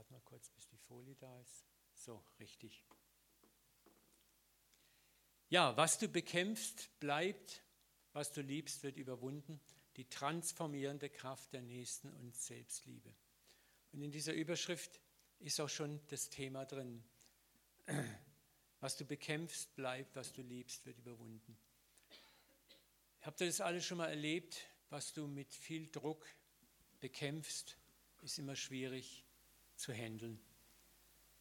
Warte mal kurz, bis die Folie da ist. So, richtig. Ja, was du bekämpfst, bleibt. Was du liebst, wird überwunden. Die transformierende Kraft der Nächsten und Selbstliebe. Und in dieser Überschrift ist auch schon das Thema drin. Was du bekämpfst, bleibt. Was du liebst, wird überwunden. Habt ihr das alles schon mal erlebt? Was du mit viel Druck bekämpfst, ist immer schwierig zu handeln.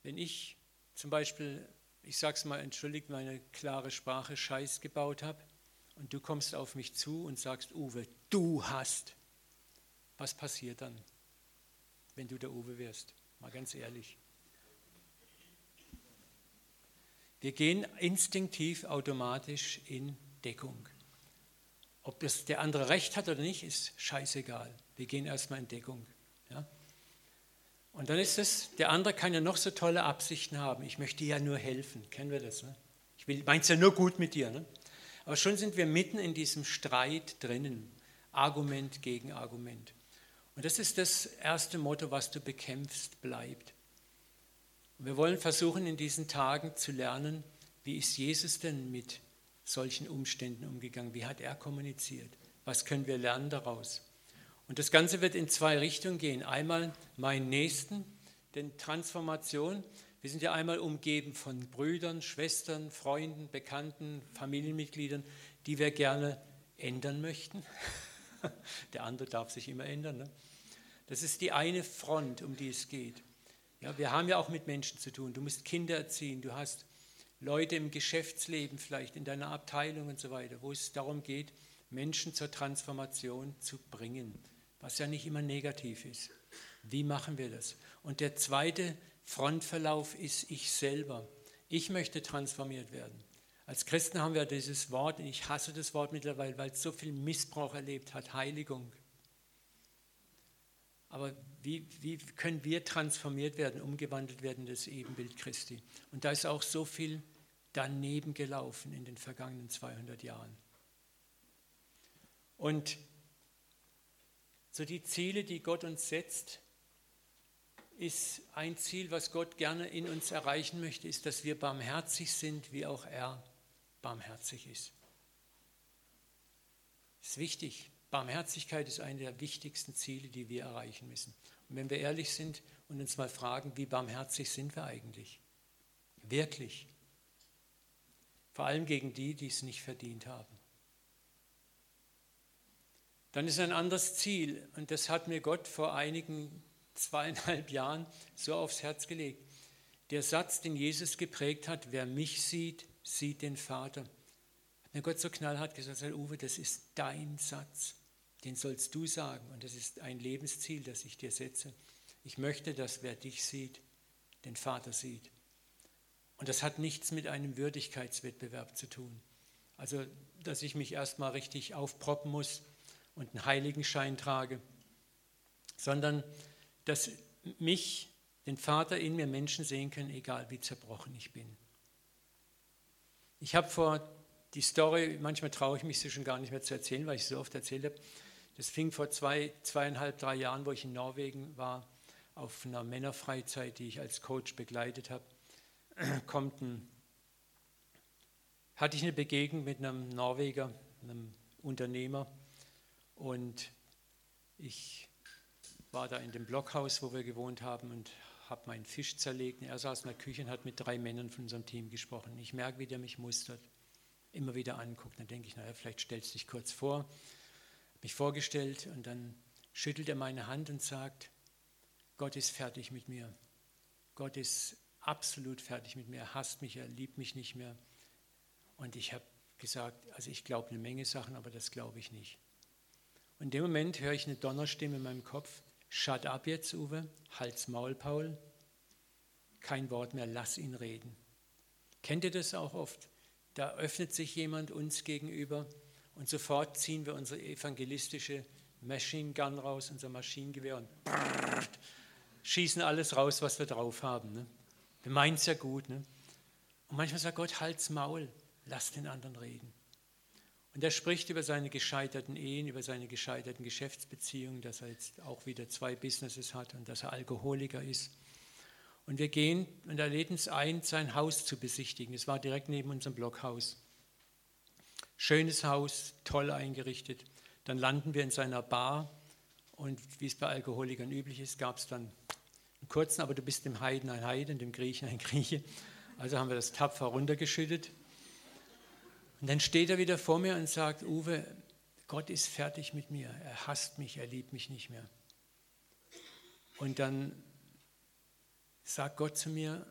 Wenn ich zum Beispiel, ich sage es mal, entschuldigt meine klare Sprache, Scheiß gebaut habe und du kommst auf mich zu und sagst, Uwe, du hast, was passiert dann, wenn du der Uwe wirst? Mal ganz ehrlich. Wir gehen instinktiv automatisch in Deckung. Ob das der andere recht hat oder nicht, ist scheißegal. Wir gehen erstmal in Deckung. Ja? Und dann ist es, der andere kann ja noch so tolle Absichten haben. Ich möchte dir ja nur helfen. Kennen wir das? Ne? Ich meine es ja nur gut mit dir. Ne? Aber schon sind wir mitten in diesem Streit drinnen. Argument gegen Argument. Und das ist das erste Motto, was du bekämpfst, bleibt. Und wir wollen versuchen, in diesen Tagen zu lernen, wie ist Jesus denn mit solchen Umständen umgegangen? Wie hat er kommuniziert? Was können wir lernen daraus? Und das Ganze wird in zwei Richtungen gehen. Einmal meinen Nächsten, denn Transformation, wir sind ja einmal umgeben von Brüdern, Schwestern, Freunden, Bekannten, Familienmitgliedern, die wir gerne ändern möchten. Der andere darf sich immer ändern. Ne? Das ist die eine Front, um die es geht. Ja, wir haben ja auch mit Menschen zu tun. Du musst Kinder erziehen, du hast Leute im Geschäftsleben vielleicht, in deiner Abteilung und so weiter, wo es darum geht, Menschen zur Transformation zu bringen was ja nicht immer negativ ist. Wie machen wir das? Und der zweite Frontverlauf ist ich selber. Ich möchte transformiert werden. Als Christen haben wir dieses Wort, und ich hasse das Wort mittlerweile, weil es so viel Missbrauch erlebt hat, Heiligung. Aber wie, wie können wir transformiert werden, umgewandelt werden, das Ebenbild Christi? Und da ist auch so viel daneben gelaufen in den vergangenen 200 Jahren. Und so die Ziele, die Gott uns setzt, ist ein Ziel, was Gott gerne in uns erreichen möchte, ist, dass wir barmherzig sind, wie auch er barmherzig ist. Das ist wichtig. Barmherzigkeit ist eine der wichtigsten Ziele, die wir erreichen müssen. Und wenn wir ehrlich sind und uns mal fragen, wie barmherzig sind wir eigentlich? Wirklich. Vor allem gegen die, die es nicht verdient haben. Dann ist ein anderes Ziel und das hat mir Gott vor einigen zweieinhalb Jahren so aufs Herz gelegt. Der Satz, den Jesus geprägt hat, wer mich sieht, sieht den Vater. Hat mir Gott so knallhart gesagt, Uwe, das ist dein Satz, den sollst du sagen und das ist ein Lebensziel, das ich dir setze. Ich möchte, dass wer dich sieht, den Vater sieht. Und das hat nichts mit einem Würdigkeitswettbewerb zu tun. Also, dass ich mich erstmal richtig aufproppen muss, und einen Heiligenschein trage, sondern dass mich, den Vater in mir Menschen sehen können, egal wie zerbrochen ich bin. Ich habe vor die Story, manchmal traue ich mich sie schon gar nicht mehr zu erzählen, weil ich sie so oft erzählt habe. Das fing vor zwei, zweieinhalb, drei Jahren, wo ich in Norwegen war, auf einer Männerfreizeit, die ich als Coach begleitet habe, kommt ein, hatte ich eine Begegnung mit einem Norweger, einem Unternehmer, und ich war da in dem Blockhaus, wo wir gewohnt haben und habe meinen Fisch zerlegt. Er saß in der Küche und hat mit drei Männern von unserem Team gesprochen. Ich merke, wie der mich mustert, immer wieder anguckt. Dann denke ich, naja, vielleicht stellst du dich kurz vor. Mich vorgestellt und dann schüttelt er meine Hand und sagt, Gott ist fertig mit mir. Gott ist absolut fertig mit mir. Er hasst mich, er liebt mich nicht mehr. Und ich habe gesagt, also ich glaube eine Menge Sachen, aber das glaube ich nicht. Und in dem Moment höre ich eine Donnerstimme in meinem Kopf. Shut up jetzt, Uwe. Halt's Maul, Paul. Kein Wort mehr, lass ihn reden. Kennt ihr das auch oft? Da öffnet sich jemand uns gegenüber und sofort ziehen wir unsere evangelistische Machine Gun raus, unser Maschinengewehr und brrrt, schießen alles raus, was wir drauf haben. Ne? Wir meinen es ja gut. Ne? Und manchmal sagt Gott, halt's Maul, lass den anderen reden. Und er spricht über seine gescheiterten Ehen, über seine gescheiterten Geschäftsbeziehungen, dass er jetzt auch wieder zwei Businesses hat und dass er Alkoholiker ist. Und wir gehen und er lädt uns ein, sein Haus zu besichtigen. Es war direkt neben unserem Blockhaus. Schönes Haus, toll eingerichtet. Dann landen wir in seiner Bar und wie es bei Alkoholikern üblich ist, gab es dann einen kurzen, aber du bist dem Heiden ein Heiden, dem Griechen ein Grieche. Also haben wir das tapfer runtergeschüttet. Und dann steht er wieder vor mir und sagt, Uwe, Gott ist fertig mit mir. Er hasst mich, er liebt mich nicht mehr. Und dann sagt Gott zu mir,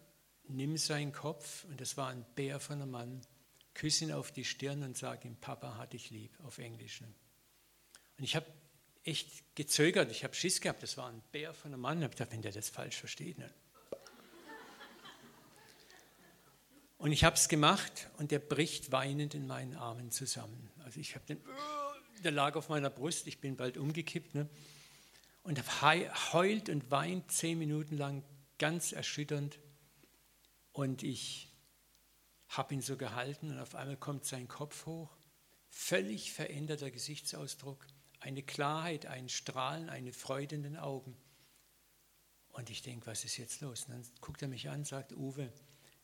nimm seinen Kopf, und das war ein Bär von einem Mann, küsse ihn auf die Stirn und sag ihm, Papa hat dich lieb, auf Englisch. Ne? Und ich habe echt gezögert, ich habe Schiss gehabt, das war ein Bär von einem Mann, ich habe gedacht, wenn der das falsch versteht. Ne? Und ich habe es gemacht und der bricht weinend in meinen Armen zusammen. Also ich habe den, der lag auf meiner Brust, ich bin bald umgekippt. Ne? Und heult und weint zehn Minuten lang ganz erschütternd. Und ich habe ihn so gehalten und auf einmal kommt sein Kopf hoch, völlig veränderter Gesichtsausdruck, eine Klarheit, ein Strahlen, eine Freude in den Augen. Und ich denke, was ist jetzt los? Und dann guckt er mich an, sagt, Uwe,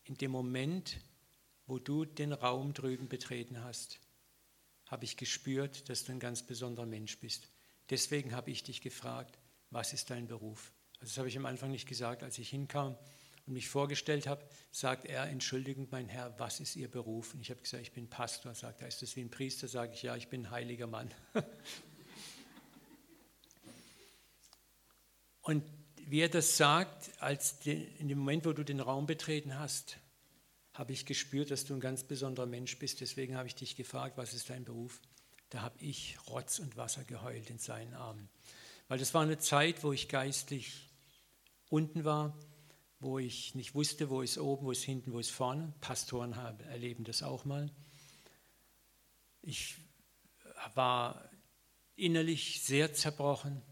in dem Moment, wo du den Raum drüben betreten hast, habe ich gespürt, dass du ein ganz besonderer Mensch bist. Deswegen habe ich dich gefragt, was ist dein Beruf? das habe ich am Anfang nicht gesagt, als ich hinkam und mich vorgestellt habe, sagt er, entschuldigend mein Herr, was ist Ihr Beruf? Und ich habe gesagt, ich bin Pastor. Sagt er, ist das wie ein Priester? Sage ich, ja, ich bin ein heiliger Mann. und wie er das sagt, als in dem Moment, wo du den Raum betreten hast, habe ich gespürt, dass du ein ganz besonderer Mensch bist. Deswegen habe ich dich gefragt, was ist dein Beruf? Da habe ich Rotz und Wasser geheult in seinen Armen. Weil das war eine Zeit, wo ich geistlich unten war, wo ich nicht wusste, wo ist oben, wo ist hinten, wo ist vorne. Pastoren erleben das auch mal. Ich war innerlich sehr zerbrochen.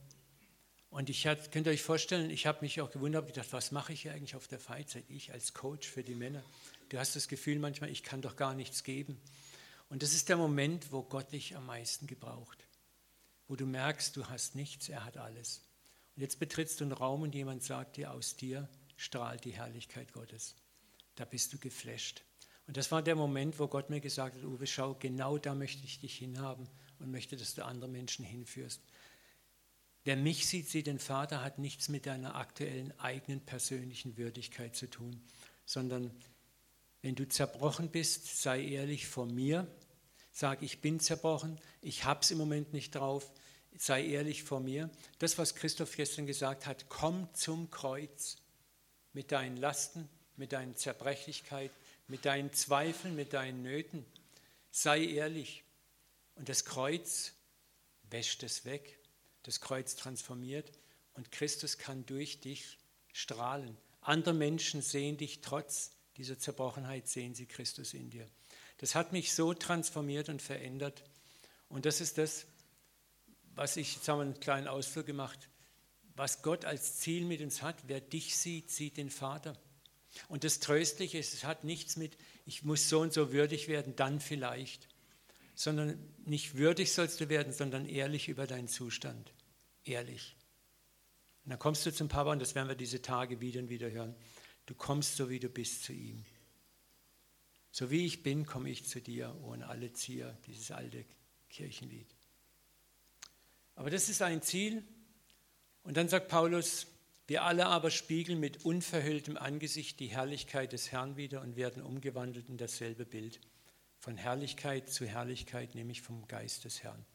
Und ich hat, könnt ihr euch vorstellen, ich habe mich auch gewundert, gedacht, was mache ich hier eigentlich auf der Freizeit? Ich als Coach für die Männer. Du hast das Gefühl manchmal, ich kann doch gar nichts geben. Und das ist der Moment, wo Gott dich am meisten gebraucht. Wo du merkst, du hast nichts, er hat alles. Und jetzt betrittst du einen Raum und jemand sagt dir, aus dir strahlt die Herrlichkeit Gottes. Da bist du geflasht. Und das war der Moment, wo Gott mir gesagt hat, Uwe, schau, genau da möchte ich dich hinhaben und möchte, dass du andere Menschen hinführst. Wer mich sieht, sieht den Vater, hat nichts mit deiner aktuellen eigenen persönlichen Würdigkeit zu tun, sondern wenn du zerbrochen bist, sei ehrlich vor mir, sag, ich bin zerbrochen, ich habe es im Moment nicht drauf, sei ehrlich vor mir. Das, was Christoph gestern gesagt hat, komm zum Kreuz mit deinen Lasten, mit deinen Zerbrechlichkeiten, mit deinen Zweifeln, mit deinen Nöten. Sei ehrlich. Und das Kreuz wäscht es weg. Das Kreuz transformiert und Christus kann durch dich strahlen. Andere Menschen sehen dich trotz dieser Zerbrochenheit, sehen sie Christus in dir. Das hat mich so transformiert und verändert. Und das ist das, was ich, jetzt haben wir einen kleinen Ausflug gemacht, was Gott als Ziel mit uns hat. Wer dich sieht, sieht den Vater. Und das Tröstliche ist, es hat nichts mit, ich muss so und so würdig werden, dann vielleicht, sondern nicht würdig sollst du werden, sondern ehrlich über deinen Zustand. Ehrlich. Und dann kommst du zum Papa, und das werden wir diese Tage wieder und wieder hören. Du kommst so, wie du bist, zu ihm. So wie ich bin, komme ich zu dir, ohne alle Zier, dieses alte Kirchenlied. Aber das ist ein Ziel. Und dann sagt Paulus, wir alle aber spiegeln mit unverhülltem Angesicht die Herrlichkeit des Herrn wieder und werden umgewandelt in dasselbe Bild. Von Herrlichkeit zu Herrlichkeit, nämlich vom Geist des Herrn.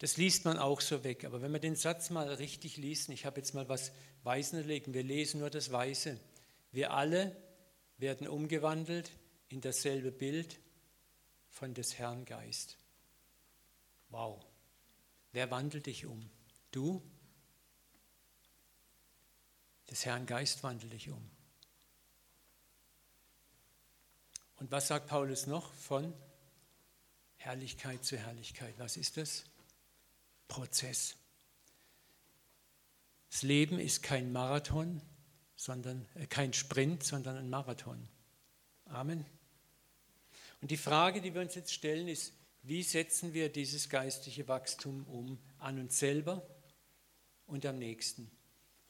Das liest man auch so weg. Aber wenn man den Satz mal richtig liest, ich habe jetzt mal was Weißen legen, wir lesen nur das Weiße. Wir alle werden umgewandelt in dasselbe Bild von des Herrn Geist. Wow. Wer wandelt dich um? Du? Des Herrn Geist wandelt dich um. Und was sagt Paulus noch von Herrlichkeit zu Herrlichkeit? Was ist das? Prozess. Das Leben ist kein Marathon, sondern äh, kein Sprint, sondern ein Marathon. Amen. Und die Frage, die wir uns jetzt stellen, ist, wie setzen wir dieses geistliche Wachstum um an uns selber und am nächsten?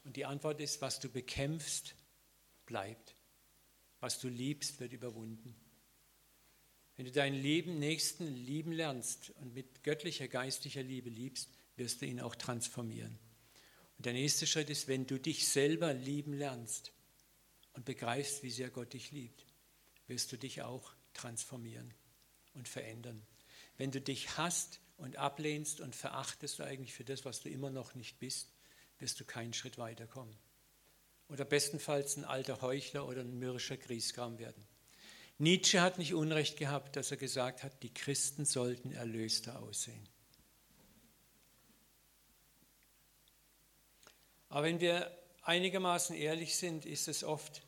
Und die Antwort ist, was du bekämpfst, bleibt. Was du liebst, wird überwunden. Wenn du deinen lieben Nächsten lieben lernst und mit göttlicher, geistlicher Liebe liebst, wirst du ihn auch transformieren. Und der nächste Schritt ist, wenn du dich selber lieben lernst und begreifst, wie sehr Gott dich liebt, wirst du dich auch transformieren und verändern. Wenn du dich hasst und ablehnst und verachtest eigentlich für das, was du immer noch nicht bist, wirst du keinen Schritt weiterkommen. Oder bestenfalls ein alter Heuchler oder ein mürrischer Griesgram werden. Nietzsche hat nicht Unrecht gehabt, dass er gesagt hat, die Christen sollten erlöster aussehen. Aber wenn wir einigermaßen ehrlich sind, ist es oft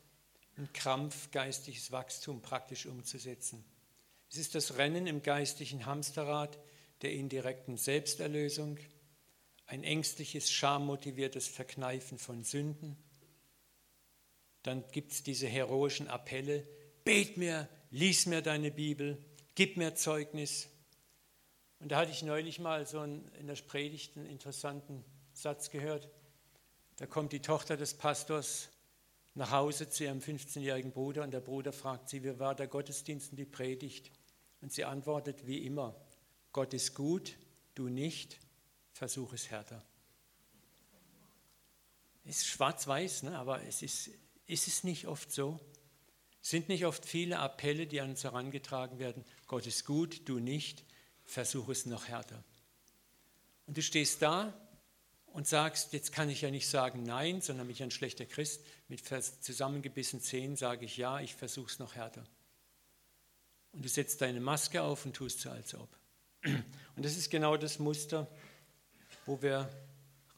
ein Krampf, geistiges Wachstum praktisch umzusetzen. Es ist das Rennen im geistlichen Hamsterrad der indirekten Selbsterlösung, ein ängstliches, schammotiviertes Verkneifen von Sünden. Dann gibt es diese heroischen Appelle, bet mir, lies mir deine Bibel, gib mir Zeugnis. Und da hatte ich neulich mal so einen, in der Predigt einen interessanten Satz gehört. Da kommt die Tochter des Pastors nach Hause zu ihrem 15-jährigen Bruder und der Bruder fragt sie, wie war der Gottesdienst und die Predigt? Und sie antwortet wie immer, Gott ist gut, du nicht, versuch es härter. Ist schwarz-weiß, ne? aber es ist, ist es nicht oft so? Sind nicht oft viele Appelle, die an uns herangetragen werden, Gott ist gut, du nicht, versuch es noch härter. Und du stehst da und sagst, jetzt kann ich ja nicht sagen Nein, sondern mich ein schlechter Christ. Mit zusammengebissen Zähnen sage ich Ja, ich versuche es noch härter. Und du setzt deine Maske auf und tust so, als ob. Und das ist genau das Muster, wo wir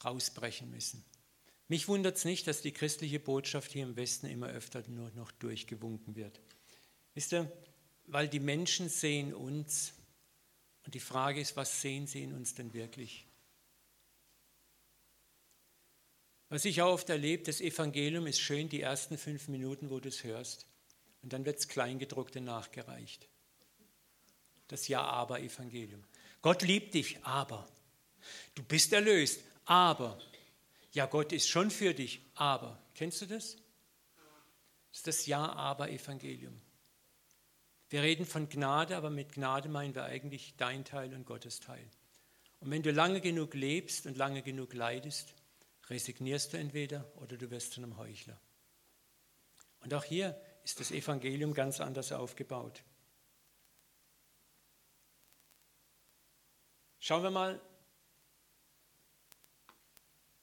rausbrechen müssen. Mich wundert es nicht, dass die christliche Botschaft hier im Westen immer öfter nur noch durchgewunken wird. Wisst ihr, weil die Menschen sehen uns und die Frage ist, was sehen sie in uns denn wirklich? Was ich auch oft erlebe, das Evangelium ist schön die ersten fünf Minuten, wo du es hörst. Und dann wird es Kleingedruckte nachgereicht. Das Ja-Aber-Evangelium. Gott liebt dich, aber. Du bist erlöst, aber. Ja, Gott ist schon für dich, aber. Kennst du das? Das ist das Ja-Aber-Evangelium. Wir reden von Gnade, aber mit Gnade meinen wir eigentlich dein Teil und Gottes Teil. Und wenn du lange genug lebst und lange genug leidest, resignierst du entweder oder du wirst zu einem Heuchler. Und auch hier ist das Evangelium ganz anders aufgebaut. Schauen wir mal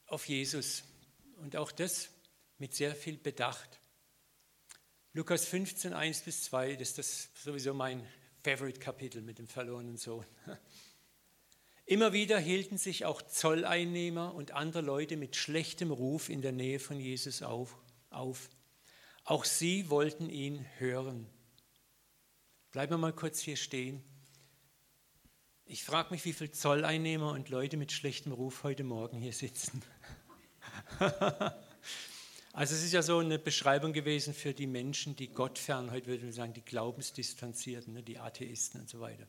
auf Jesus und auch das mit sehr viel Bedacht. Lukas 15, 1 bis 2, das ist das sowieso mein Favorite-Kapitel mit dem verlorenen Sohn. Immer wieder hielten sich auch Zolleinnehmer und andere Leute mit schlechtem Ruf in der Nähe von Jesus auf. auf. Auch sie wollten ihn hören. Bleiben wir mal kurz hier stehen. Ich frage mich, wie viele Zolleinnehmer und Leute mit schlechtem Ruf heute Morgen hier sitzen. also es ist ja so eine Beschreibung gewesen für die Menschen, die Gott fern, heute würde man sagen, die Glaubensdistanzierten, ne, die Atheisten und so weiter.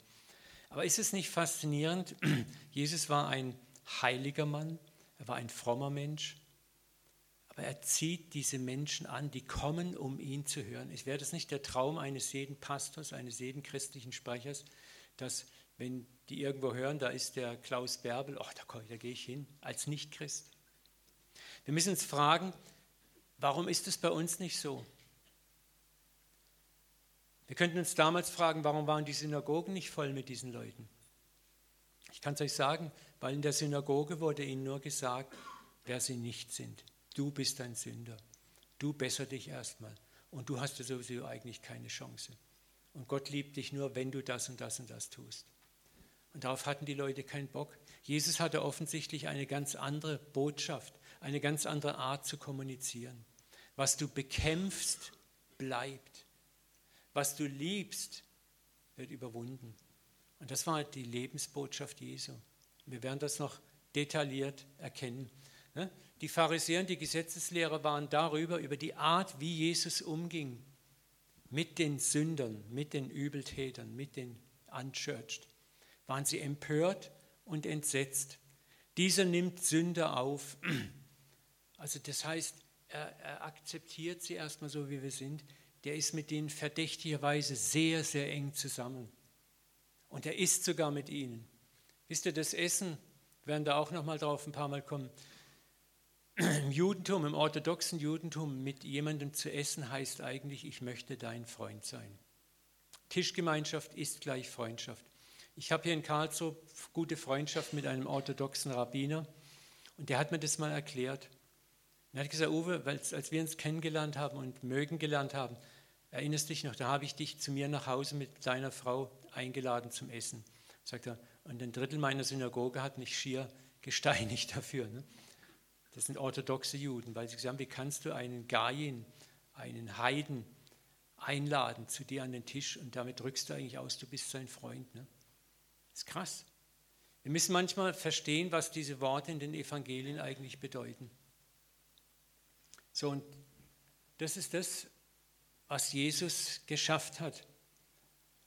Aber ist es nicht faszinierend? Jesus war ein heiliger Mann, er war ein frommer Mensch, aber er zieht diese Menschen an, die kommen, um ihn zu hören. Wäre das nicht der Traum eines jeden Pastors, eines jeden christlichen Sprechers, dass wenn die irgendwo hören, da ist der Klaus Bärbel, ach, da, da gehe ich hin, als Nichtchrist. Wir müssen uns fragen, warum ist es bei uns nicht so? Wir könnten uns damals fragen, warum waren die Synagogen nicht voll mit diesen Leuten? Ich kann es euch sagen, weil in der Synagoge wurde ihnen nur gesagt, wer sie nicht sind. Du bist ein Sünder. Du besser dich erstmal. Und du hast ja sowieso eigentlich keine Chance. Und Gott liebt dich nur, wenn du das und das und das tust. Und darauf hatten die Leute keinen Bock. Jesus hatte offensichtlich eine ganz andere Botschaft, eine ganz andere Art zu kommunizieren. Was du bekämpfst, bleibt. Was du liebst, wird überwunden. Und das war die Lebensbotschaft Jesu. Wir werden das noch detailliert erkennen. Ne? Die Pharisäer und die Gesetzeslehrer waren darüber, über die Art, wie Jesus umging mit den Sündern, mit den Übeltätern, mit den Unchurched. Waren sie empört und entsetzt. Dieser nimmt Sünder auf. Also das heißt, er, er akzeptiert sie erstmal so, wie wir sind. Der ist mit denen verdächtigerweise sehr, sehr eng zusammen. Und er isst sogar mit ihnen. Wisst ihr, das Essen, werden da auch noch mal drauf ein paar Mal kommen, im Judentum, im orthodoxen Judentum mit jemandem zu essen heißt eigentlich, ich möchte dein Freund sein. Tischgemeinschaft ist gleich Freundschaft. Ich habe hier in Karlsruhe gute Freundschaft mit einem orthodoxen Rabbiner und der hat mir das mal erklärt. Er hat gesagt, Uwe, als wir uns kennengelernt haben und mögen gelernt haben, erinnerst dich noch, da habe ich dich zu mir nach Hause mit deiner Frau eingeladen zum Essen. Sagt er, und ein Drittel meiner Synagoge hat mich schier gesteinigt dafür. Ne? Das sind orthodoxe Juden, weil sie gesagt haben, wie kannst du einen Gaien, einen Heiden einladen zu dir an den Tisch und damit drückst du eigentlich aus, du bist sein Freund. Ne? Ist krass. Wir müssen manchmal verstehen, was diese Worte in den Evangelien eigentlich bedeuten. So, und das ist das, was Jesus geschafft hat.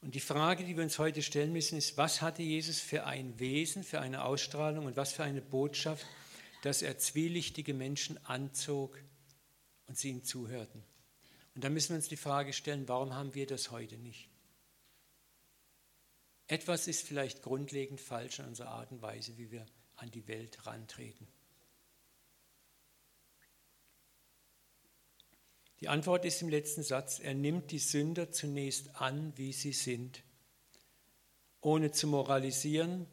Und die Frage, die wir uns heute stellen müssen, ist, was hatte Jesus für ein Wesen, für eine Ausstrahlung und was für eine Botschaft dass er zwielichtige Menschen anzog und sie ihm zuhörten. Und da müssen wir uns die Frage stellen, warum haben wir das heute nicht? Etwas ist vielleicht grundlegend falsch an unserer Art und Weise, wie wir an die Welt rantreten. Die Antwort ist im letzten Satz, er nimmt die Sünder zunächst an, wie sie sind, ohne zu moralisieren,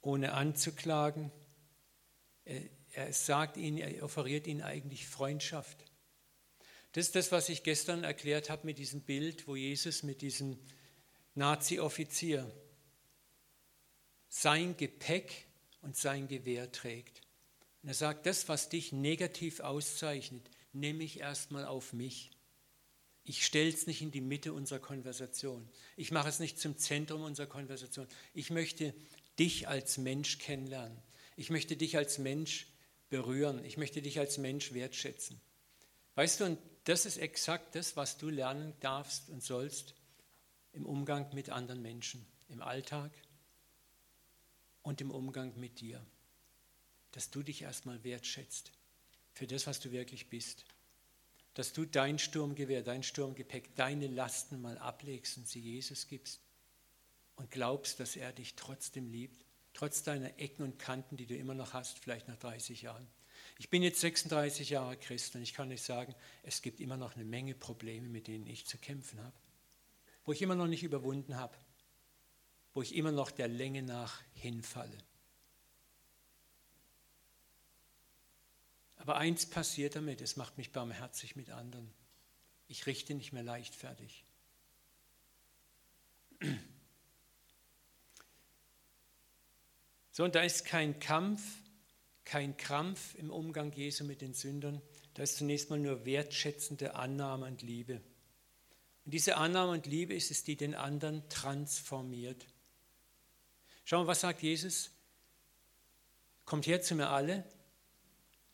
ohne anzuklagen. Er er sagt ihnen, er offeriert ihnen eigentlich Freundschaft. Das ist das, was ich gestern erklärt habe mit diesem Bild, wo Jesus mit diesem Nazi-Offizier sein Gepäck und sein Gewehr trägt. Und er sagt, das, was dich negativ auszeichnet, nehme ich erstmal auf mich. Ich stelle es nicht in die Mitte unserer Konversation. Ich mache es nicht zum Zentrum unserer Konversation. Ich möchte dich als Mensch kennenlernen. Ich möchte dich als Mensch berühren. Ich möchte dich als Mensch wertschätzen. Weißt du, und das ist exakt das, was du lernen darfst und sollst im Umgang mit anderen Menschen, im Alltag und im Umgang mit dir. Dass du dich erstmal wertschätzt für das, was du wirklich bist. Dass du dein Sturmgewehr, dein Sturmgepäck, deine Lasten mal ablegst und sie Jesus gibst und glaubst, dass er dich trotzdem liebt trotz deiner Ecken und Kanten, die du immer noch hast, vielleicht nach 30 Jahren. Ich bin jetzt 36 Jahre Christ und ich kann euch sagen, es gibt immer noch eine Menge Probleme, mit denen ich zu kämpfen habe, wo ich immer noch nicht überwunden habe, wo ich immer noch der Länge nach hinfalle. Aber eins passiert damit, es macht mich barmherzig mit anderen. Ich richte nicht mehr leichtfertig. So, und da ist kein Kampf, kein Krampf im Umgang Jesu mit den Sündern. Da ist zunächst mal nur wertschätzende Annahme und Liebe. Und diese Annahme und Liebe ist es, die den anderen transformiert. Schau mal, was sagt Jesus? Kommt her zu mir alle,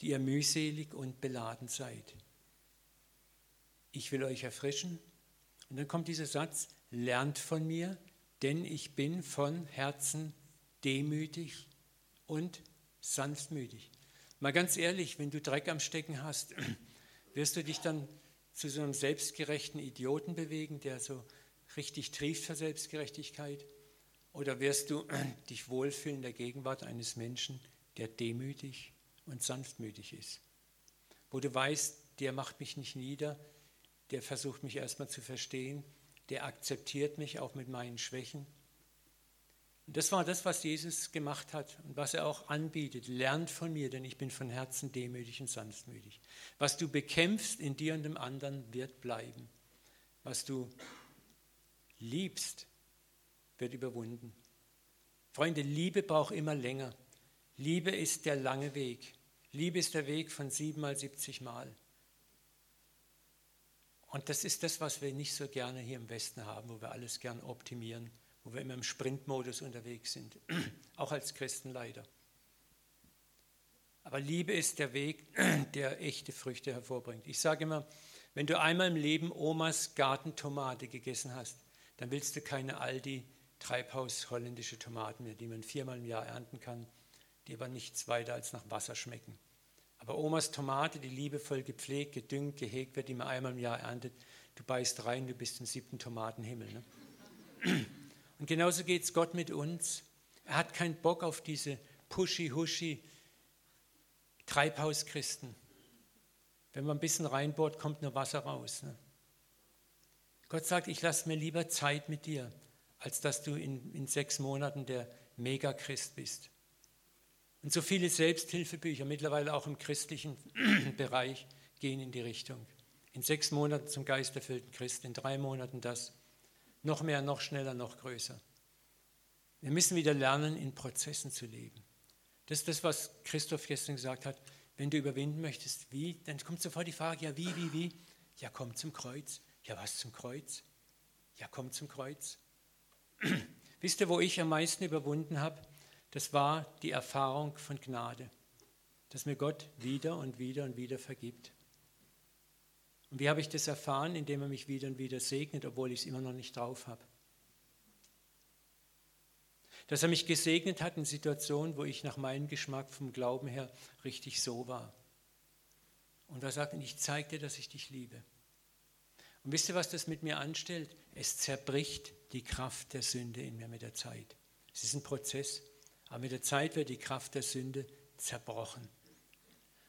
die ihr mühselig und beladen seid. Ich will euch erfrischen. Und dann kommt dieser Satz, lernt von mir, denn ich bin von Herzen demütig und sanftmütig. Mal ganz ehrlich, wenn du Dreck am Stecken hast, wirst du dich dann zu so einem selbstgerechten Idioten bewegen, der so richtig trieft für Selbstgerechtigkeit? Oder wirst du dich wohlfühlen in der Gegenwart eines Menschen, der demütig und sanftmütig ist? Wo du weißt, der macht mich nicht nieder, der versucht mich erstmal zu verstehen, der akzeptiert mich auch mit meinen Schwächen und das war das, was Jesus gemacht hat und was er auch anbietet. Lernt von mir, denn ich bin von Herzen demütig und sanftmütig. Was du bekämpfst in dir und dem anderen, wird bleiben. Was du liebst, wird überwunden. Freunde, Liebe braucht immer länger. Liebe ist der lange Weg. Liebe ist der Weg von siebenmal, siebzig Mal. Und das ist das, was wir nicht so gerne hier im Westen haben, wo wir alles gern optimieren wo wir immer im Sprintmodus unterwegs sind, auch als Christen leider. Aber Liebe ist der Weg, der echte Früchte hervorbringt. Ich sage immer, wenn du einmal im Leben Omas Gartentomate gegessen hast, dann willst du keine Aldi Treibhaus holländische Tomaten die man viermal im Jahr ernten kann, die aber nichts weiter als nach Wasser schmecken. Aber Aber Omas Tomate, die liebevoll gepflegt, gedüngt, gehegt wird, die man einmal im Jahr erntet, du beißt rein, du bist im siebten Tomatenhimmel. Ne? Und genauso geht es Gott mit uns. Er hat keinen Bock auf diese Pushy-Hushy Treibhauschristen. Wenn man ein bisschen reinbohrt, kommt nur Wasser raus. Ne? Gott sagt, ich lasse mir lieber Zeit mit dir, als dass du in, in sechs Monaten der Megachrist bist. Und so viele Selbsthilfebücher, mittlerweile auch im christlichen Bereich, gehen in die Richtung. In sechs Monaten zum geisterfüllten Christ, in drei Monaten das. Noch mehr, noch schneller, noch größer. Wir müssen wieder lernen, in Prozessen zu leben. Das ist das, was Christoph gestern gesagt hat. Wenn du überwinden möchtest, wie? Dann kommt sofort die Frage, ja, wie, wie, wie? Ja, komm zum Kreuz. Ja, was zum Kreuz? Ja, komm zum Kreuz. Wisst ihr, wo ich am meisten überwunden habe? Das war die Erfahrung von Gnade, dass mir Gott wieder und wieder und wieder vergibt. Und wie habe ich das erfahren? Indem er mich wieder und wieder segnet, obwohl ich es immer noch nicht drauf habe. Dass er mich gesegnet hat in Situationen, wo ich nach meinem Geschmack vom Glauben her richtig so war. Und er sagt, ich zeige dir, dass ich dich liebe. Und wisst ihr, was das mit mir anstellt? Es zerbricht die Kraft der Sünde in mir mit der Zeit. Es ist ein Prozess. Aber mit der Zeit wird die Kraft der Sünde zerbrochen.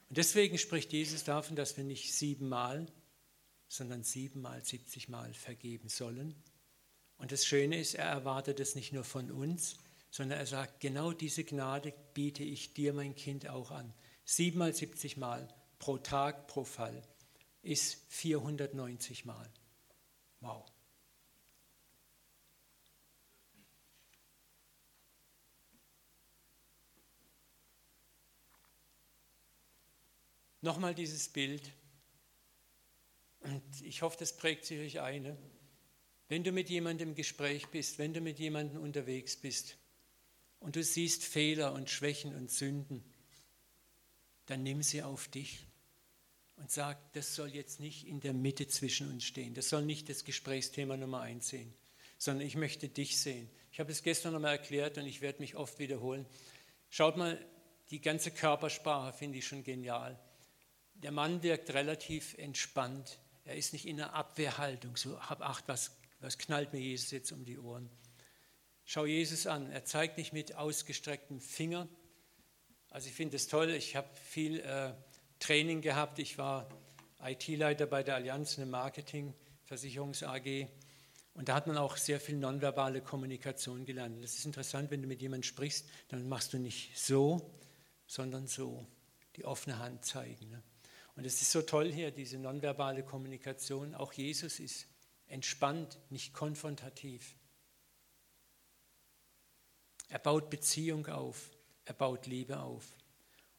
Und deswegen spricht Jesus davon, dass wir nicht siebenmal, sondern siebenmal, siebzigmal vergeben sollen. Und das Schöne ist, er erwartet es nicht nur von uns, sondern er sagt, genau diese Gnade biete ich dir, mein Kind, auch an. Siebenmal, siebzigmal pro Tag, pro Fall ist 490 Mal. Wow. Nochmal dieses Bild. Und ich hoffe, das prägt sich euch ein. Wenn du mit jemandem im Gespräch bist, wenn du mit jemandem unterwegs bist und du siehst Fehler und Schwächen und Sünden, dann nimm sie auf dich und sag, das soll jetzt nicht in der Mitte zwischen uns stehen. Das soll nicht das Gesprächsthema Nummer eins sehen, sondern ich möchte dich sehen. Ich habe es gestern nochmal erklärt und ich werde mich oft wiederholen. Schaut mal, die ganze Körpersprache finde ich schon genial. Der Mann wirkt relativ entspannt. Er ist nicht in einer Abwehrhaltung. So, hab Acht, was, was knallt mir Jesus jetzt um die Ohren? Schau Jesus an. Er zeigt nicht mit ausgestrecktem Finger. Also ich finde es toll. Ich habe viel äh, Training gehabt. Ich war IT-Leiter bei der Allianz der Marketing, Versicherungs AG. Und da hat man auch sehr viel nonverbale Kommunikation gelernt. Das ist interessant, wenn du mit jemandem sprichst, dann machst du nicht so, sondern so. Die offene Hand zeigen. Ne? Und es ist so toll hier, diese nonverbale Kommunikation. Auch Jesus ist entspannt, nicht konfrontativ. Er baut Beziehung auf, er baut Liebe auf.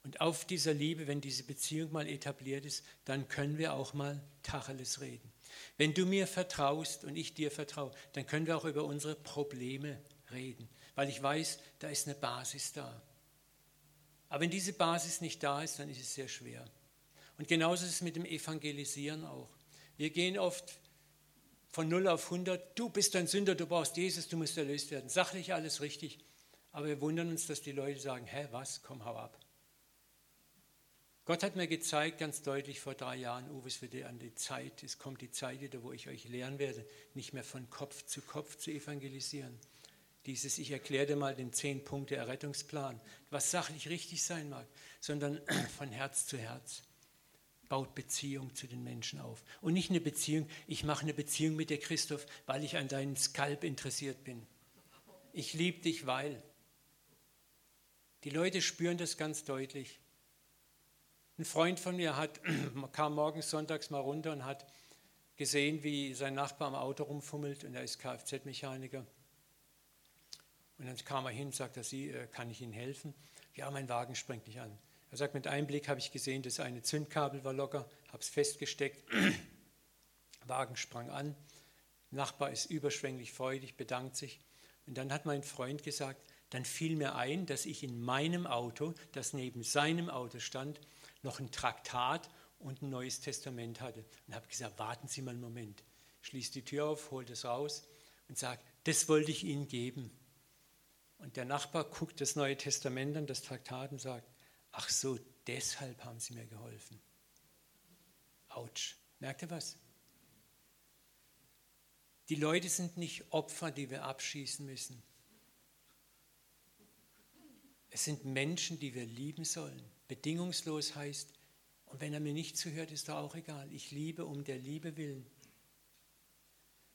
Und auf dieser Liebe, wenn diese Beziehung mal etabliert ist, dann können wir auch mal Tacheles reden. Wenn du mir vertraust und ich dir vertraue, dann können wir auch über unsere Probleme reden, weil ich weiß, da ist eine Basis da. Aber wenn diese Basis nicht da ist, dann ist es sehr schwer. Und genauso ist es mit dem Evangelisieren auch. Wir gehen oft von 0 auf 100, du bist ein Sünder, du brauchst Jesus, du musst erlöst werden. Sachlich alles richtig. Aber wir wundern uns, dass die Leute sagen, hä, was, komm, hau ab. Gott hat mir gezeigt, ganz deutlich vor drei Jahren, Uwe, es wird an die Zeit, es kommt die Zeit wieder, wo ich euch lehren werde, nicht mehr von Kopf zu Kopf zu evangelisieren. Dieses, ich erkläre dir mal den zehn Punkte Errettungsplan, was sachlich richtig sein mag, sondern von Herz zu Herz baut Beziehung zu den Menschen auf. Und nicht eine Beziehung, ich mache eine Beziehung mit dir, Christoph, weil ich an deinen Skalp interessiert bin. Ich liebe dich, weil. Die Leute spüren das ganz deutlich. Ein Freund von mir hat, kam morgens sonntags mal runter und hat gesehen, wie sein Nachbar am Auto rumfummelt und er ist Kfz-Mechaniker. Und dann kam er hin und sagte, Sie, äh, kann ich Ihnen helfen? Ja, mein Wagen springt nicht an. Er sagt, mit einem Blick habe ich gesehen, das eine Zündkabel war locker, habe es festgesteckt, Wagen sprang an, Nachbar ist überschwänglich freudig, bedankt sich. Und dann hat mein Freund gesagt, dann fiel mir ein, dass ich in meinem Auto, das neben seinem Auto stand, noch ein Traktat und ein neues Testament hatte. Und habe gesagt, warten Sie mal einen Moment. Schließt die Tür auf, holt es raus und sagt, das wollte ich Ihnen geben. Und der Nachbar guckt das Neue Testament an, das Traktat und sagt, ach so, deshalb haben sie mir geholfen. Autsch. Merkt ihr was? Die Leute sind nicht Opfer, die wir abschießen müssen. Es sind Menschen, die wir lieben sollen. Bedingungslos heißt, und wenn er mir nicht zuhört, ist doch auch egal. Ich liebe um der Liebe willen.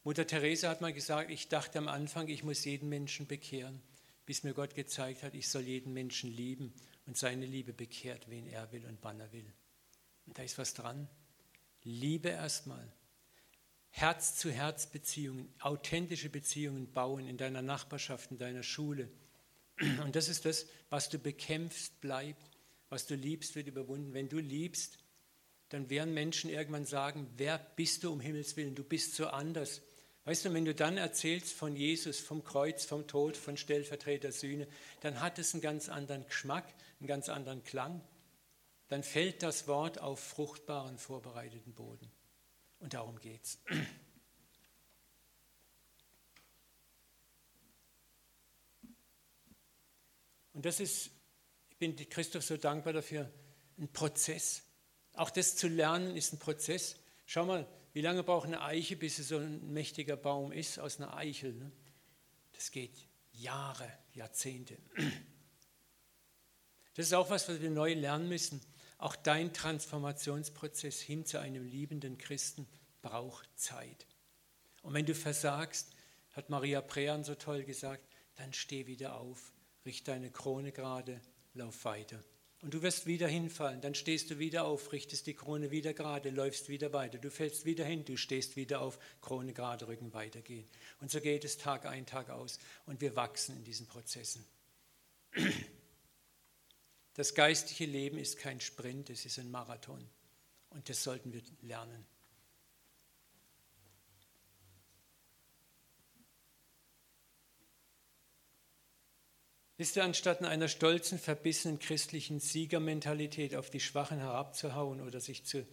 Mutter Teresa hat mal gesagt, ich dachte am Anfang, ich muss jeden Menschen bekehren, bis mir Gott gezeigt hat, ich soll jeden Menschen lieben und seine Liebe bekehrt, wen er will und wann er will. Und da ist was dran. Liebe erstmal. Herz-zu-Herz-Beziehungen, authentische Beziehungen bauen in deiner Nachbarschaft, in deiner Schule. Und das ist das, was du bekämpfst, bleibt. Was du liebst, wird überwunden. Wenn du liebst, dann werden Menschen irgendwann sagen, wer bist du um Himmels Willen? Du bist so anders. Weißt du, wenn du dann erzählst von Jesus, vom Kreuz, vom Tod, von Stellvertreter Sühne, dann hat es einen ganz anderen Geschmack, einen ganz anderen Klang. Dann fällt das Wort auf fruchtbaren, vorbereiteten Boden. Und darum geht's. Und das ist, ich bin Christoph so dankbar dafür, ein Prozess. Auch das zu lernen ist ein Prozess. Schau mal, wie lange braucht eine Eiche, bis sie so ein mächtiger Baum ist aus einer Eichel? Ne? Das geht Jahre, Jahrzehnte. Das ist auch was, was wir neu lernen müssen. Auch dein Transformationsprozess hin zu einem liebenden Christen braucht Zeit. Und wenn du versagst, hat Maria Prean so toll gesagt, dann steh wieder auf, richte deine Krone gerade, lauf weiter. Und du wirst wieder hinfallen, dann stehst du wieder auf, richtest die Krone wieder gerade, läufst wieder weiter. Du fällst wieder hin, du stehst wieder auf, Krone gerade, Rücken weitergehen. Und so geht es Tag ein, Tag aus. Und wir wachsen in diesen Prozessen. Das geistliche Leben ist kein Sprint, es ist ein Marathon. Und das sollten wir lernen. Wisst ihr, anstatt in einer stolzen, verbissenen christlichen Siegermentalität auf die Schwachen herabzuhauen oder sich zu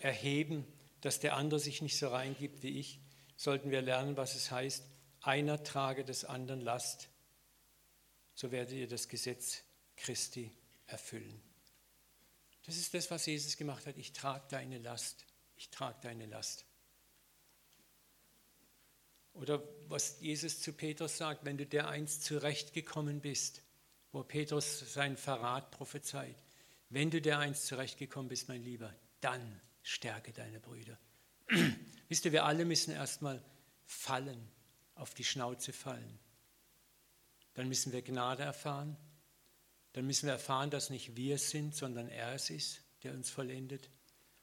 erheben, dass der andere sich nicht so reingibt wie ich, sollten wir lernen, was es heißt, einer trage des anderen Last, so werdet ihr das Gesetz Christi erfüllen. Das ist das, was Jesus gemacht hat. Ich trage deine Last. Ich trage deine Last. Oder was Jesus zu Petrus sagt, wenn du der einst zurechtgekommen bist, wo Petrus seinen Verrat prophezeit, wenn du der einst zurechtgekommen bist, mein Lieber, dann stärke deine Brüder. Wisst ihr, wir alle müssen erstmal fallen, auf die Schnauze fallen. Dann müssen wir Gnade erfahren. Dann müssen wir erfahren, dass nicht wir sind, sondern er es ist, der uns vollendet.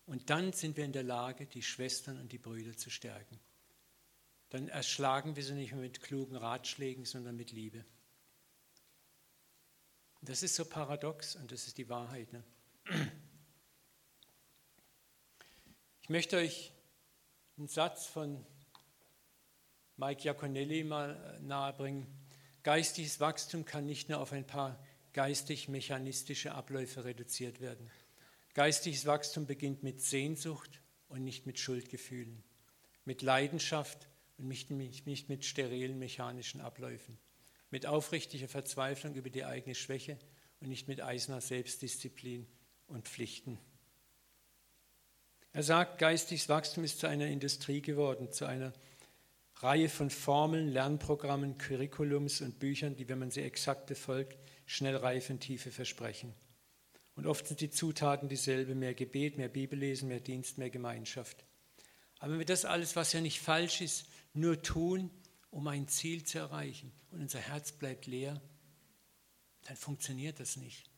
Und dann sind wir in der Lage, die Schwestern und die Brüder zu stärken dann erschlagen wir sie nicht mehr mit klugen Ratschlägen, sondern mit Liebe. Das ist so paradox und das ist die Wahrheit. Ne? Ich möchte euch einen Satz von Mike Giaconelli mal nahebringen. Geistiges Wachstum kann nicht nur auf ein paar geistig-mechanistische Abläufe reduziert werden. Geistiges Wachstum beginnt mit Sehnsucht und nicht mit Schuldgefühlen, mit Leidenschaft und nicht, nicht mit sterilen mechanischen Abläufen, mit aufrichtiger Verzweiflung über die eigene Schwäche und nicht mit eiserner Selbstdisziplin und Pflichten. Er sagt, geistiges Wachstum ist zu einer Industrie geworden, zu einer Reihe von Formeln, Lernprogrammen, Curriculums und Büchern, die, wenn man sie exakt befolgt, schnell Reife und Tiefe versprechen. Und oft sind die Zutaten dieselbe, mehr Gebet, mehr Bibellesen, mehr Dienst, mehr Gemeinschaft. Aber wenn wir das alles, was ja nicht falsch ist, nur tun, um ein Ziel zu erreichen und unser Herz bleibt leer, dann funktioniert das nicht.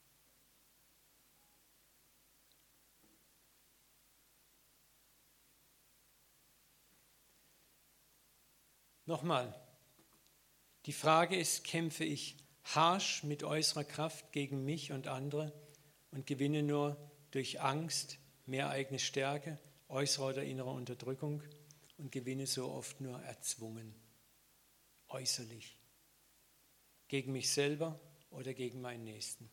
Nochmal, die Frage ist, kämpfe ich harsch mit äußerer Kraft gegen mich und andere und gewinne nur durch Angst, mehr eigene Stärke, äußere oder innere Unterdrückung? Und gewinne so oft nur erzwungen, äußerlich, gegen mich selber oder gegen meinen Nächsten.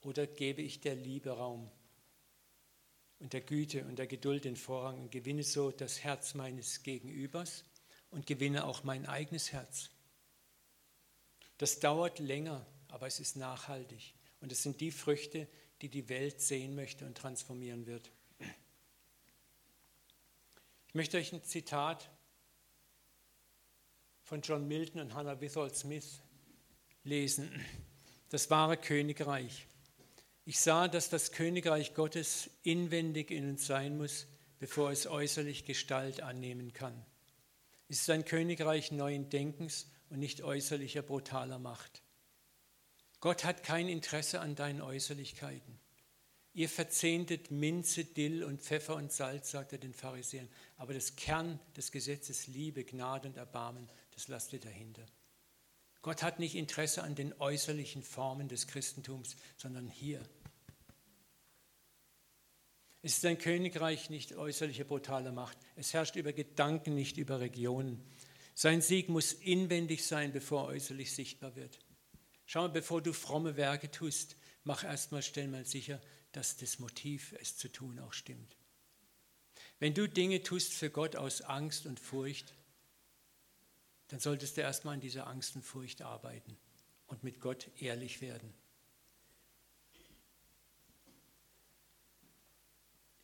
Oder gebe ich der Liebe Raum und der Güte und der Geduld den Vorrang und gewinne so das Herz meines Gegenübers und gewinne auch mein eigenes Herz. Das dauert länger, aber es ist nachhaltig. Und es sind die Früchte, die die Welt sehen möchte und transformieren wird. Ich möchte euch ein Zitat von John Milton und Hannah Withold Smith lesen. Das wahre Königreich. Ich sah, dass das Königreich Gottes inwendig in uns sein muss, bevor es äußerlich Gestalt annehmen kann. Es ist ein Königreich neuen Denkens und nicht äußerlicher brutaler Macht. Gott hat kein Interesse an deinen Äußerlichkeiten. Ihr verzehntet Minze, Dill und Pfeffer und Salz, sagt er den Pharisäern, aber das Kern des Gesetzes Liebe, Gnade und Erbarmen, das lasst ihr dahinter. Gott hat nicht Interesse an den äußerlichen Formen des Christentums, sondern hier. Es ist ein Königreich nicht äußerlicher brutaler Macht. Es herrscht über Gedanken, nicht über Regionen. Sein Sieg muss inwendig sein, bevor er äußerlich sichtbar wird. Schau mal, bevor du fromme Werke tust, mach erstmal, stell mal sicher, dass das Motiv, es zu tun, auch stimmt. Wenn du Dinge tust für Gott aus Angst und Furcht, dann solltest du erstmal an dieser Angst und Furcht arbeiten und mit Gott ehrlich werden.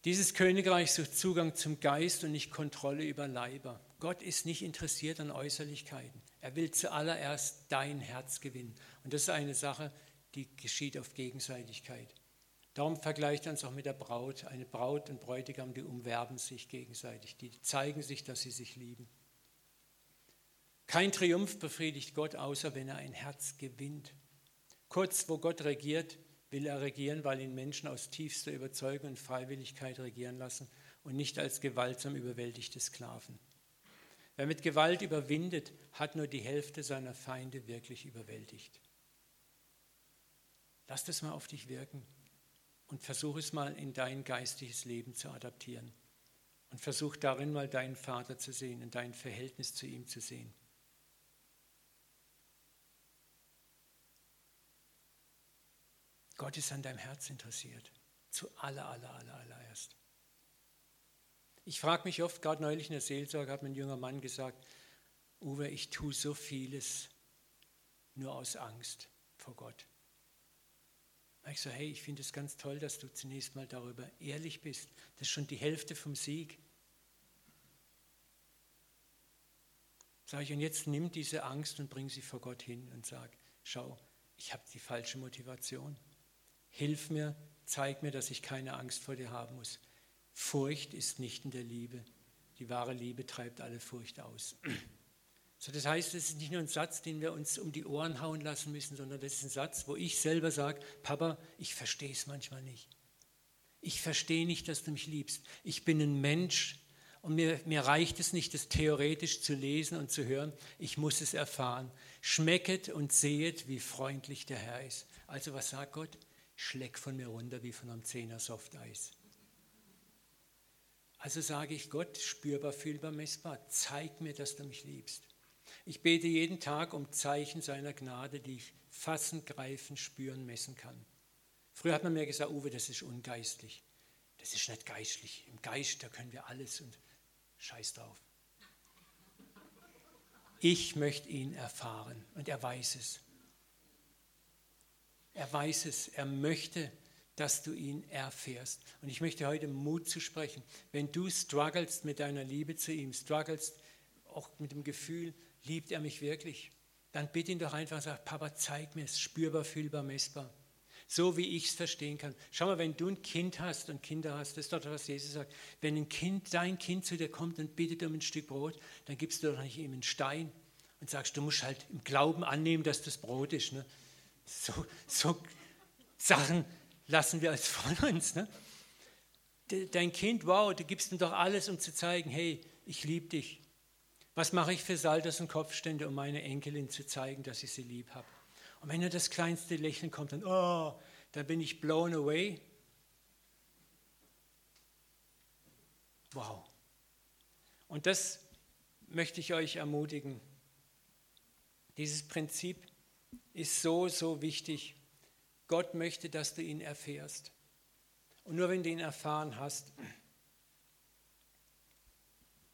Dieses Königreich sucht Zugang zum Geist und nicht Kontrolle über Leiber. Gott ist nicht interessiert an Äußerlichkeiten. Er will zuallererst dein Herz gewinnen. Und das ist eine Sache, die geschieht auf Gegenseitigkeit. Darum vergleicht er uns auch mit der Braut. Eine Braut und Bräutigam, die umwerben sich gegenseitig, die zeigen sich, dass sie sich lieben. Kein Triumph befriedigt Gott, außer wenn er ein Herz gewinnt. Kurz, wo Gott regiert, will er regieren, weil ihn Menschen aus tiefster Überzeugung und Freiwilligkeit regieren lassen und nicht als gewaltsam überwältigte Sklaven. Wer mit Gewalt überwindet, hat nur die Hälfte seiner Feinde wirklich überwältigt. Lass das mal auf dich wirken und versuch es mal in dein geistiges Leben zu adaptieren. Und versuch darin mal deinen Vater zu sehen und dein Verhältnis zu ihm zu sehen. Gott ist an deinem Herz interessiert. Zu aller, aller, aller, allererst. Ich frage mich oft, gerade neulich in der Seelsorge hat mir ein junger Mann gesagt, Uwe, ich tue so vieles nur aus Angst vor Gott. Ich so, hey, ich finde es ganz toll, dass du zunächst mal darüber ehrlich bist. Das ist schon die Hälfte vom Sieg. Sage ich, und jetzt nimm diese Angst und bring sie vor Gott hin und sag, schau, ich habe die falsche Motivation. Hilf mir, zeig mir, dass ich keine Angst vor dir haben muss. Furcht ist nicht in der Liebe. Die wahre Liebe treibt alle Furcht aus. So, das heißt, es ist nicht nur ein Satz, den wir uns um die Ohren hauen lassen müssen, sondern das ist ein Satz, wo ich selber sage, Papa, ich verstehe es manchmal nicht. Ich verstehe nicht, dass du mich liebst. Ich bin ein Mensch und mir, mir reicht es nicht, das theoretisch zu lesen und zu hören. Ich muss es erfahren. Schmecket und sehet, wie freundlich der Herr ist. Also was sagt Gott? schlägt von mir runter wie von einem Zehner Softeis. Also sage ich Gott, spürbar, fühlbar, messbar, zeig mir, dass du mich liebst. Ich bete jeden Tag um Zeichen seiner Gnade, die ich fassen, greifen, spüren, messen kann. Früher hat man mir gesagt, Uwe, das ist ungeistlich. Das ist nicht geistlich. Im Geist, da können wir alles und scheiß drauf. Ich möchte ihn erfahren und er weiß es. Er weiß es, er möchte, dass du ihn erfährst. Und ich möchte heute Mut zu sprechen. Wenn du strugglest mit deiner Liebe zu ihm, strugglest auch mit dem Gefühl, liebt er mich wirklich, dann bitte ihn doch einfach und sag, Papa, zeig mir es, spürbar, fühlbar, messbar. So wie ich es verstehen kann. Schau mal, wenn du ein Kind hast und Kinder hast, das ist doch, was Jesus sagt. Wenn ein Kind, dein Kind zu dir kommt und bittet um ein Stück Brot, dann gibst du doch nicht ihm einen Stein und sagst, du musst halt im Glauben annehmen, dass das Brot ist. Ne? So, so Sachen lassen wir als von uns. Ne? Dein Kind, wow, du gibst ihm doch alles, um zu zeigen, hey, ich liebe dich. Was mache ich für Salters und Kopfstände, um meine Enkelin zu zeigen, dass ich sie lieb habe? Und wenn nur das kleinste Lächeln kommt, dann, oh, dann bin ich blown away. Wow. Und das möchte ich euch ermutigen. Dieses Prinzip ist so, so wichtig. Gott möchte, dass du ihn erfährst. Und nur wenn du ihn erfahren hast,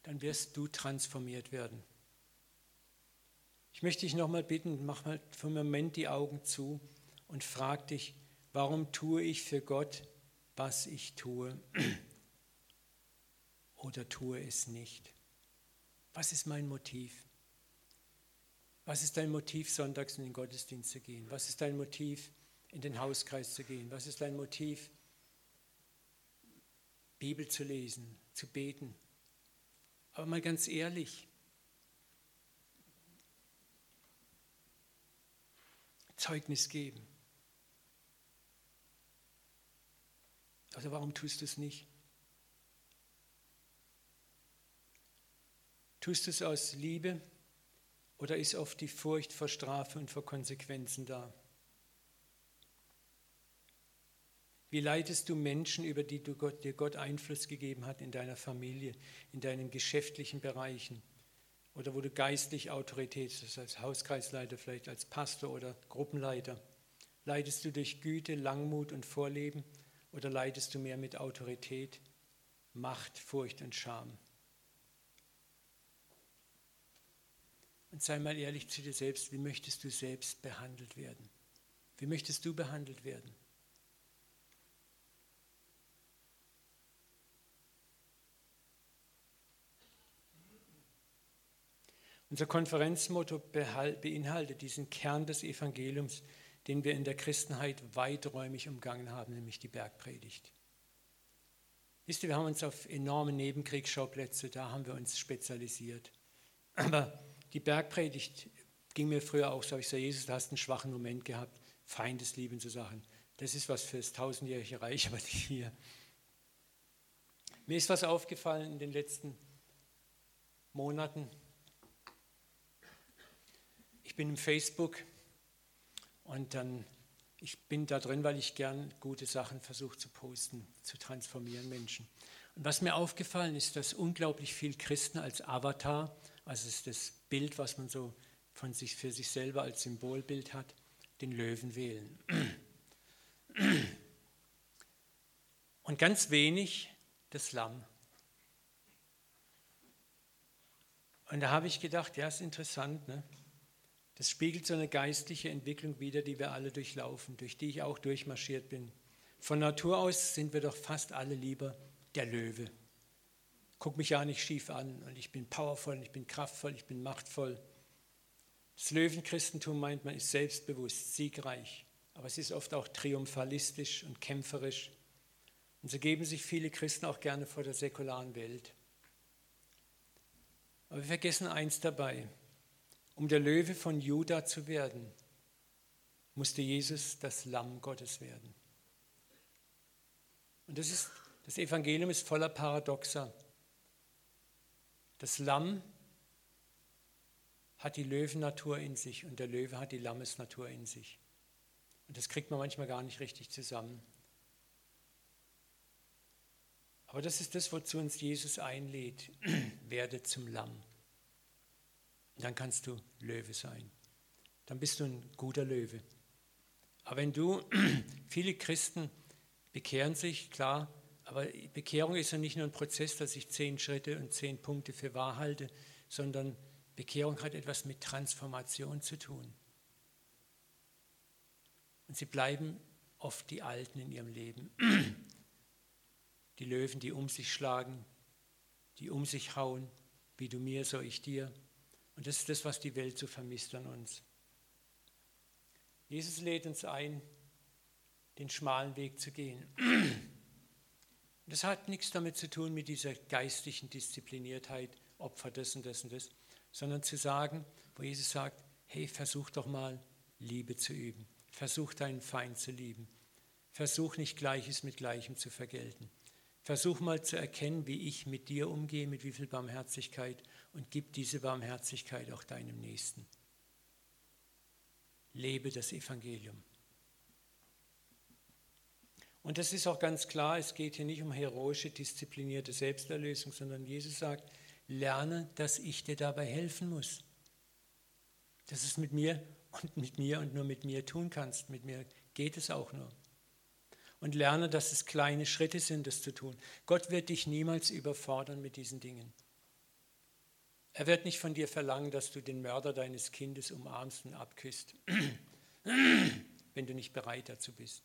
dann wirst du transformiert werden. Ich möchte dich nochmal bitten, mach mal für einen Moment die Augen zu und frag dich, Warum tue ich für Gott, was ich tue oder tue es nicht? Was ist mein Motiv? Was ist dein Motiv, sonntags in den Gottesdienst zu gehen? Was ist dein Motiv, in den Hauskreis zu gehen? Was ist dein Motiv, Bibel zu lesen, zu beten? Aber mal ganz ehrlich, Zeugnis geben. Also warum tust du es nicht? Tust du es aus Liebe oder ist oft die Furcht vor Strafe und vor Konsequenzen da? Wie leitest du Menschen, über die du Gott, dir Gott Einfluss gegeben hat in deiner Familie, in deinen geschäftlichen Bereichen oder wo du geistlich Autorität hast, als Hauskreisleiter, vielleicht als Pastor oder Gruppenleiter? Leitest du durch Güte, Langmut und Vorleben oder leitest du mehr mit Autorität, Macht, Furcht und Scham? Und sei mal ehrlich zu dir selbst, wie möchtest du selbst behandelt werden? Wie möchtest du behandelt werden? Unser Konferenzmotto beinhaltet diesen Kern des Evangeliums, den wir in der Christenheit weiträumig umgangen haben, nämlich die Bergpredigt. Wisst ihr, wir haben uns auf enorme Nebenkriegsschauplätze, da haben wir uns spezialisiert. Aber die Bergpredigt ging mir früher auch so, ich sage, Jesus, du hast einen schwachen Moment gehabt, Feindesliebe zu Sachen. Das ist was fürs tausendjährige Reich, aber nicht hier. Mir ist was aufgefallen in den letzten Monaten. Ich bin im Facebook und dann, ich bin da drin, weil ich gern gute Sachen versuche zu posten, zu transformieren Menschen. Und was mir aufgefallen ist, dass unglaublich viel Christen als Avatar, also ist das Bild, was man so von sich für sich selber als Symbolbild hat, den Löwen wählen. Und ganz wenig das Lamm. Und da habe ich gedacht, ja, ist interessant, ne? Das spiegelt so eine geistliche Entwicklung wider, die wir alle durchlaufen, durch die ich auch durchmarschiert bin. Von Natur aus sind wir doch fast alle lieber der Löwe. Guck mich ja nicht schief an und ich bin powervoll, ich bin kraftvoll, ich bin machtvoll. Das Löwenchristentum meint, man ist selbstbewusst, siegreich, aber es ist oft auch triumphalistisch und kämpferisch. Und so geben sich viele Christen auch gerne vor der säkularen Welt. Aber wir vergessen eins dabei. Um der Löwe von Juda zu werden, musste Jesus das Lamm Gottes werden. Und das, ist, das Evangelium ist voller Paradoxa. Das Lamm hat die Löwennatur in sich und der Löwe hat die Lammesnatur in sich. Und das kriegt man manchmal gar nicht richtig zusammen. Aber das ist das, wozu uns Jesus einlädt. Werde zum Lamm dann kannst du Löwe sein. Dann bist du ein guter Löwe. Aber wenn du, viele Christen bekehren sich, klar, aber Bekehrung ist ja nicht nur ein Prozess, dass ich zehn Schritte und zehn Punkte für wahr halte, sondern Bekehrung hat etwas mit Transformation zu tun. Und sie bleiben oft die Alten in ihrem Leben. Die Löwen, die um sich schlagen, die um sich hauen, wie du mir, so ich dir. Und das ist das, was die Welt so vermisst an uns. Jesus lädt uns ein, den schmalen Weg zu gehen. Das hat nichts damit zu tun mit dieser geistlichen Diszipliniertheit, Opfer das und das und das, sondern zu sagen, wo Jesus sagt, hey, versuch doch mal Liebe zu üben. Versuch deinen Feind zu lieben. Versuch nicht Gleiches mit Gleichem zu vergelten. Versuch mal zu erkennen, wie ich mit dir umgehe, mit wie viel Barmherzigkeit und gib diese Barmherzigkeit auch deinem Nächsten. Lebe das Evangelium. Und das ist auch ganz klar, es geht hier nicht um heroische, disziplinierte Selbsterlösung, sondern Jesus sagt, lerne, dass ich dir dabei helfen muss. Dass es mit mir und mit mir und nur mit mir tun kannst. Mit mir geht es auch nur und lerne, dass es kleine Schritte sind, das zu tun. Gott wird dich niemals überfordern mit diesen Dingen. Er wird nicht von dir verlangen, dass du den Mörder deines Kindes umarmst und abküsst, wenn du nicht bereit dazu bist.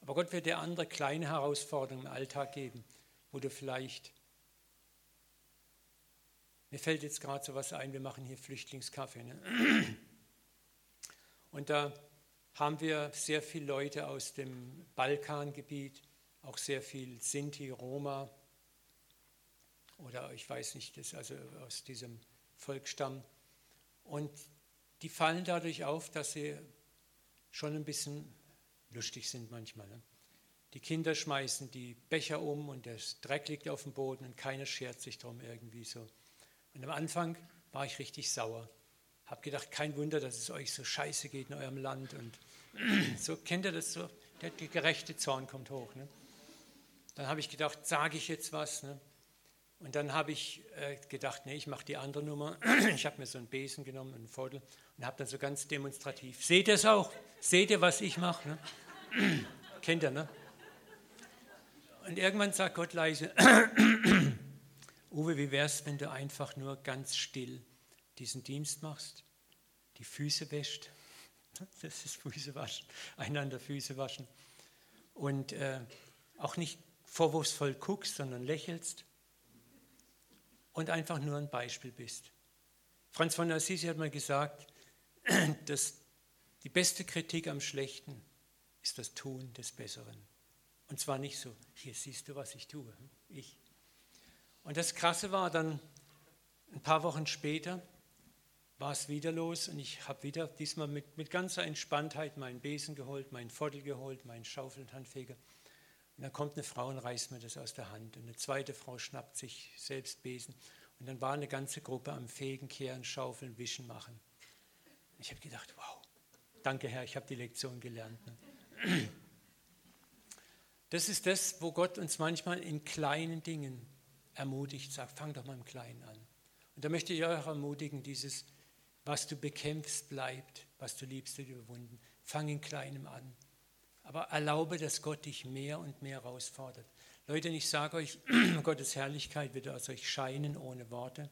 Aber Gott wird dir andere kleine Herausforderungen im Alltag geben, wo du vielleicht, mir fällt jetzt gerade so was ein, wir machen hier Flüchtlingskaffee. Ne? Und da haben wir sehr viele Leute aus dem Balkangebiet, auch sehr viel Sinti, Roma oder ich weiß nicht, das also aus diesem Volksstamm. Und die fallen dadurch auf, dass sie schon ein bisschen lustig sind manchmal. Ne? Die Kinder schmeißen die Becher um und der Dreck liegt auf dem Boden und keiner schert sich darum irgendwie so. Und am Anfang war ich richtig sauer. Habe gedacht, kein Wunder, dass es euch so scheiße geht in eurem Land. Und so kennt ihr das so, der gerechte Zorn kommt hoch. Ne? Dann habe ich gedacht, sage ich jetzt was? Ne? Und dann habe ich äh, gedacht, nee, ich mache die andere Nummer. Ich habe mir so einen Besen genommen, einen Viertel und habe dann so ganz demonstrativ. Seht ihr es auch? Seht ihr, was ich mache? Ne? Kennt ihr, ne? Und irgendwann sagt Gott leise, Uwe, wie wär's, wenn du einfach nur ganz still diesen Dienst machst, die Füße wäscht, das ist Füße waschen, einander Füße waschen und äh, auch nicht vorwurfsvoll guckst, sondern lächelst und einfach nur ein Beispiel bist. Franz von Assisi hat mal gesagt, dass die beste Kritik am Schlechten ist das Tun des Besseren. Und zwar nicht so, hier siehst du, was ich tue, ich. Und das Krasse war dann, ein paar Wochen später war es wieder los und ich habe wieder diesmal mit, mit ganzer Entspanntheit meinen Besen geholt, meinen Viertel geholt, meinen Schaufel und Handfeger. Und dann kommt eine Frau und reißt mir das aus der Hand. Und eine zweite Frau schnappt sich selbst Besen. Und dann war eine ganze Gruppe am Fegen, Kehren, Schaufeln, Wischen machen. Ich habe gedacht, wow, danke Herr, ich habe die Lektion gelernt. Ne? Das ist das, wo Gott uns manchmal in kleinen Dingen ermutigt, sagt, fang doch mal im Kleinen an. Und da möchte ich euch ermutigen, dieses, was du bekämpfst, bleibt, was du liebst, wird überwunden. Fang in Kleinem an aber erlaube, dass Gott dich mehr und mehr herausfordert. Leute, ich sage euch, Gottes Herrlichkeit wird aus euch scheinen ohne Worte.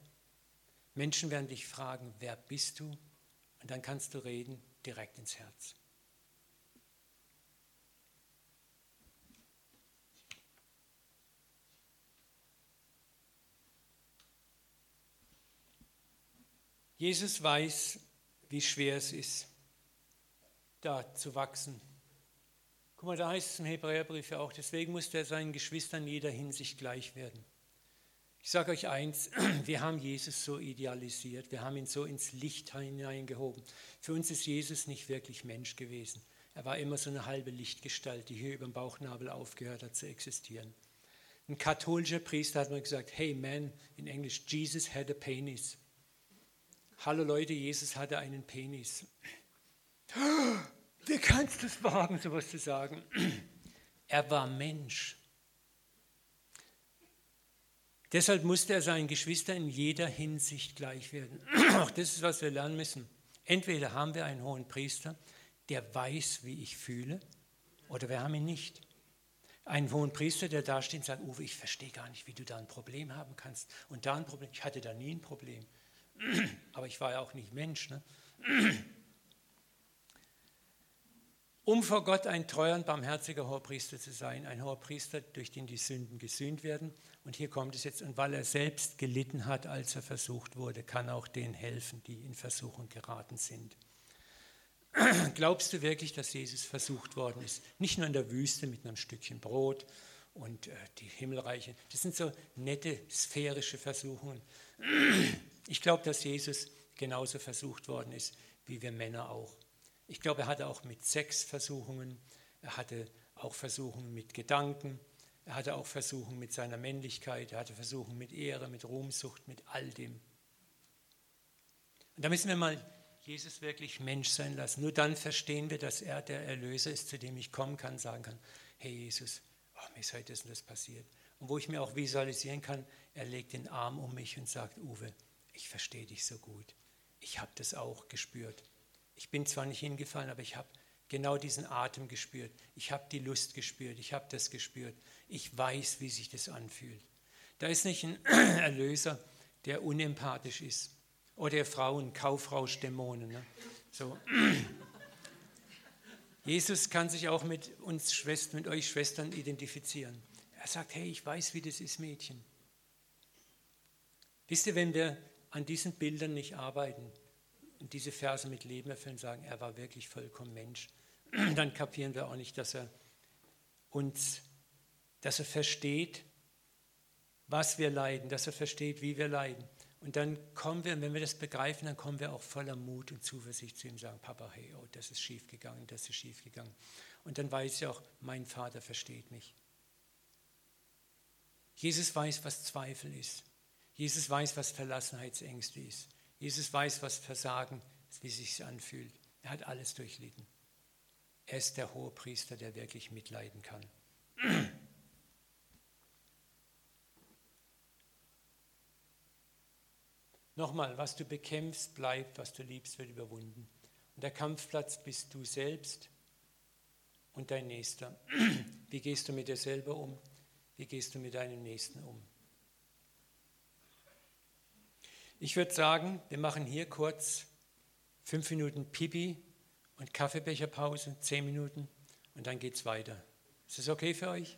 Menschen werden dich fragen, wer bist du? Und dann kannst du reden direkt ins Herz. Jesus weiß, wie schwer es ist, da zu wachsen Guck mal, da heißt es im Hebräerbrief ja auch, deswegen muss er seinen Geschwistern jeder Hinsicht gleich werden. Ich sage euch eins, wir haben Jesus so idealisiert, wir haben ihn so ins Licht hineingehoben. Für uns ist Jesus nicht wirklich Mensch gewesen. Er war immer so eine halbe Lichtgestalt, die hier über dem Bauchnabel aufgehört hat zu existieren. Ein katholischer Priester hat mal gesagt, hey man, in Englisch, Jesus had a penis. Hallo Leute, Jesus hatte einen Penis. Wie kannst du es wagen, sowas zu sagen? Er war Mensch. Deshalb musste er seinen Geschwistern in jeder Hinsicht gleich werden. Auch das ist, was wir lernen müssen. Entweder haben wir einen hohen Priester, der weiß, wie ich fühle, oder wir haben ihn nicht. Einen hohen Priester, der da steht und sagt, Uwe, ich verstehe gar nicht, wie du da ein Problem haben kannst. Und da ein Problem. Ich hatte da nie ein Problem. Aber ich war ja auch nicht Mensch. Ne? um vor Gott ein treuer und barmherziger Hohepriester zu sein, ein Hohepriester, durch den die Sünden gesühnt werden. Und hier kommt es jetzt, und weil er selbst gelitten hat, als er versucht wurde, kann auch denen helfen, die in Versuchung geraten sind. Glaubst du wirklich, dass Jesus versucht worden ist? Nicht nur in der Wüste mit einem Stückchen Brot und äh, die Himmelreiche. Das sind so nette sphärische Versuchungen. Ich glaube, dass Jesus genauso versucht worden ist, wie wir Männer auch. Ich glaube, er hatte auch mit Sex Versuchungen, er hatte auch Versuchungen mit Gedanken, er hatte auch Versuchungen mit seiner Männlichkeit, er hatte Versuchungen mit Ehre, mit Ruhmsucht, mit all dem. Und da müssen wir mal Jesus wirklich Mensch sein lassen. Nur dann verstehen wir, dass er der Erlöser ist, zu dem ich kommen kann, sagen kann, hey Jesus, oh, mir ist heute das und das passiert. Und wo ich mir auch visualisieren kann, er legt den Arm um mich und sagt, Uwe, ich verstehe dich so gut. Ich habe das auch gespürt. Ich bin zwar nicht hingefallen, aber ich habe genau diesen Atem gespürt. Ich habe die Lust gespürt. Ich habe das gespürt. Ich weiß, wie sich das anfühlt. Da ist nicht ein Erlöser, der unempathisch ist. Oder Frauen, Kaufrauschdämonen. Ne? So. Jesus kann sich auch mit uns Schwestern, mit euch Schwestern identifizieren. Er sagt, hey, ich weiß, wie das ist, Mädchen. Wisst ihr, wenn wir an diesen Bildern nicht arbeiten diese Verse mit Leben erfüllen, sagen, er war wirklich vollkommen Mensch, dann kapieren wir auch nicht, dass er uns, dass er versteht, was wir leiden, dass er versteht, wie wir leiden. Und dann kommen wir, wenn wir das begreifen, dann kommen wir auch voller Mut und Zuversicht zu ihm und sagen, Papa, hey, oh, das ist schief gegangen, das ist schief gegangen. Und dann weiß ich auch, mein Vater versteht mich. Jesus weiß, was Zweifel ist. Jesus weiß, was Verlassenheitsängste ist. Jesus weiß, was Versagen, wie es sich anfühlt. Er hat alles durchlitten. Er ist der hohe Priester, der wirklich mitleiden kann. Nochmal, was du bekämpfst, bleibt, was du liebst, wird überwunden. Und der Kampfplatz bist du selbst und dein Nächster. Wie gehst du mit dir selber um? Wie gehst du mit deinem Nächsten um? Ich würde sagen, wir machen hier kurz fünf Minuten Pipi und Kaffeebecherpause, zehn Minuten und dann geht es weiter. Ist das okay für euch?